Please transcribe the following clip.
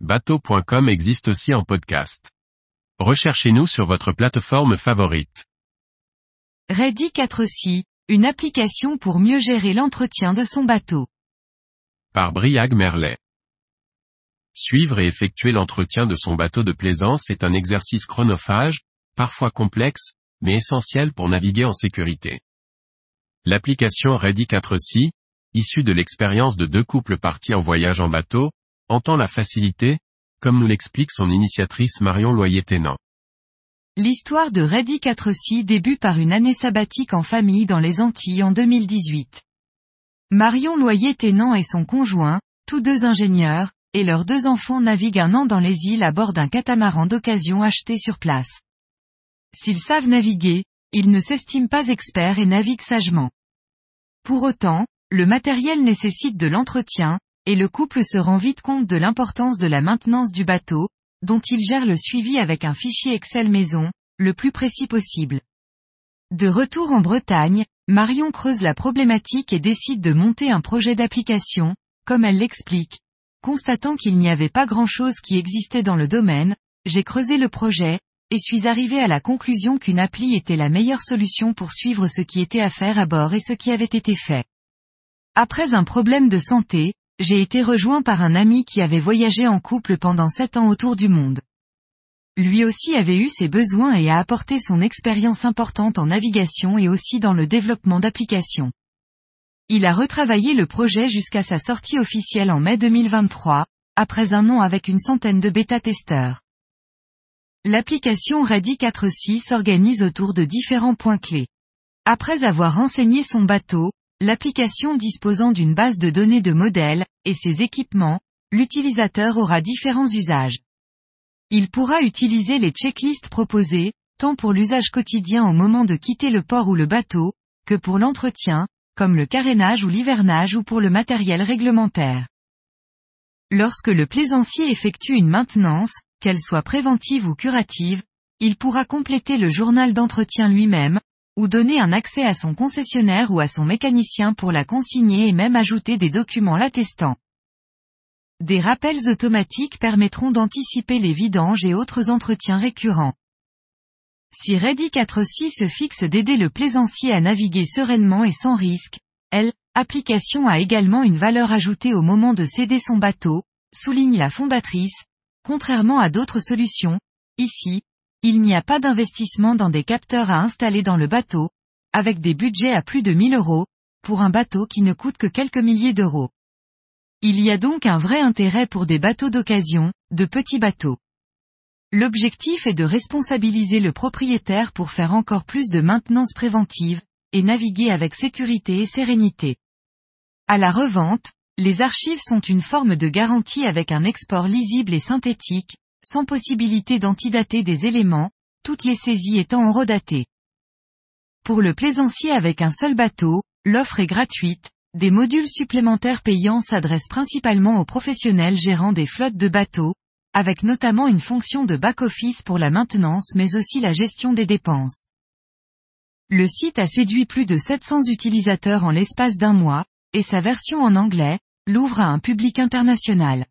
bateau.com existe aussi en podcast. Recherchez-nous sur votre plateforme favorite. Ready 4C, une application pour mieux gérer l'entretien de son bateau. Par Briag Merlet. Suivre et effectuer l'entretien de son bateau de plaisance est un exercice chronophage, parfois complexe, mais essentiel pour naviguer en sécurité. L'application Ready 4C, issue de l'expérience de deux couples partis en voyage en bateau, entend la facilité, comme nous l'explique son initiatrice Marion Loyer-Ténant. L'histoire de Ready 4C débute par une année sabbatique en famille dans les Antilles en 2018. Marion Loyer-Ténant et son conjoint, tous deux ingénieurs, et leurs deux enfants naviguent un an dans les îles à bord d'un catamaran d'occasion acheté sur place. S'ils savent naviguer, ils ne s'estiment pas experts et naviguent sagement. Pour autant, le matériel nécessite de l'entretien, et le couple se rend vite compte de l'importance de la maintenance du bateau, dont il gère le suivi avec un fichier Excel maison, le plus précis possible. De retour en Bretagne, Marion creuse la problématique et décide de monter un projet d'application, comme elle l'explique, Constatant qu'il n'y avait pas grand-chose qui existait dans le domaine, j'ai creusé le projet, et suis arrivé à la conclusion qu'une appli était la meilleure solution pour suivre ce qui était à faire à bord et ce qui avait été fait. Après un problème de santé, j'ai été rejoint par un ami qui avait voyagé en couple pendant sept ans autour du monde. Lui aussi avait eu ses besoins et a apporté son expérience importante en navigation et aussi dans le développement d'applications. Il a retravaillé le projet jusqu'à sa sortie officielle en mai 2023, après un an avec une centaine de bêta-testeurs. L'application Ready 4C s'organise autour de différents points clés. Après avoir renseigné son bateau, l'application disposant d'une base de données de modèles, et ses équipements, l'utilisateur aura différents usages. Il pourra utiliser les checklists proposées, tant pour l'usage quotidien au moment de quitter le port ou le bateau, que pour l'entretien, comme le carénage ou l'hivernage ou pour le matériel réglementaire. Lorsque le plaisancier effectue une maintenance, qu'elle soit préventive ou curative, il pourra compléter le journal d'entretien lui-même, ou donner un accès à son concessionnaire ou à son mécanicien pour la consigner et même ajouter des documents l'attestant. Des rappels automatiques permettront d'anticiper les vidanges et autres entretiens récurrents. Si Ready 4C se fixe d'aider le plaisancier à naviguer sereinement et sans risque, elle, application a également une valeur ajoutée au moment de céder son bateau, souligne la fondatrice, contrairement à d'autres solutions, ici, il n'y a pas d'investissement dans des capteurs à installer dans le bateau, avec des budgets à plus de 1000 euros, pour un bateau qui ne coûte que quelques milliers d'euros. Il y a donc un vrai intérêt pour des bateaux d'occasion, de petits bateaux. L'objectif est de responsabiliser le propriétaire pour faire encore plus de maintenance préventive, et naviguer avec sécurité et sérénité. À la revente, les archives sont une forme de garantie avec un export lisible et synthétique, sans possibilité d'antidater des éléments, toutes les saisies étant horodatées. Pour le plaisancier avec un seul bateau, l'offre est gratuite, des modules supplémentaires payants s'adressent principalement aux professionnels gérant des flottes de bateaux, avec notamment une fonction de back-office pour la maintenance mais aussi la gestion des dépenses. Le site a séduit plus de 700 utilisateurs en l'espace d'un mois, et sa version en anglais, l'ouvre à un public international.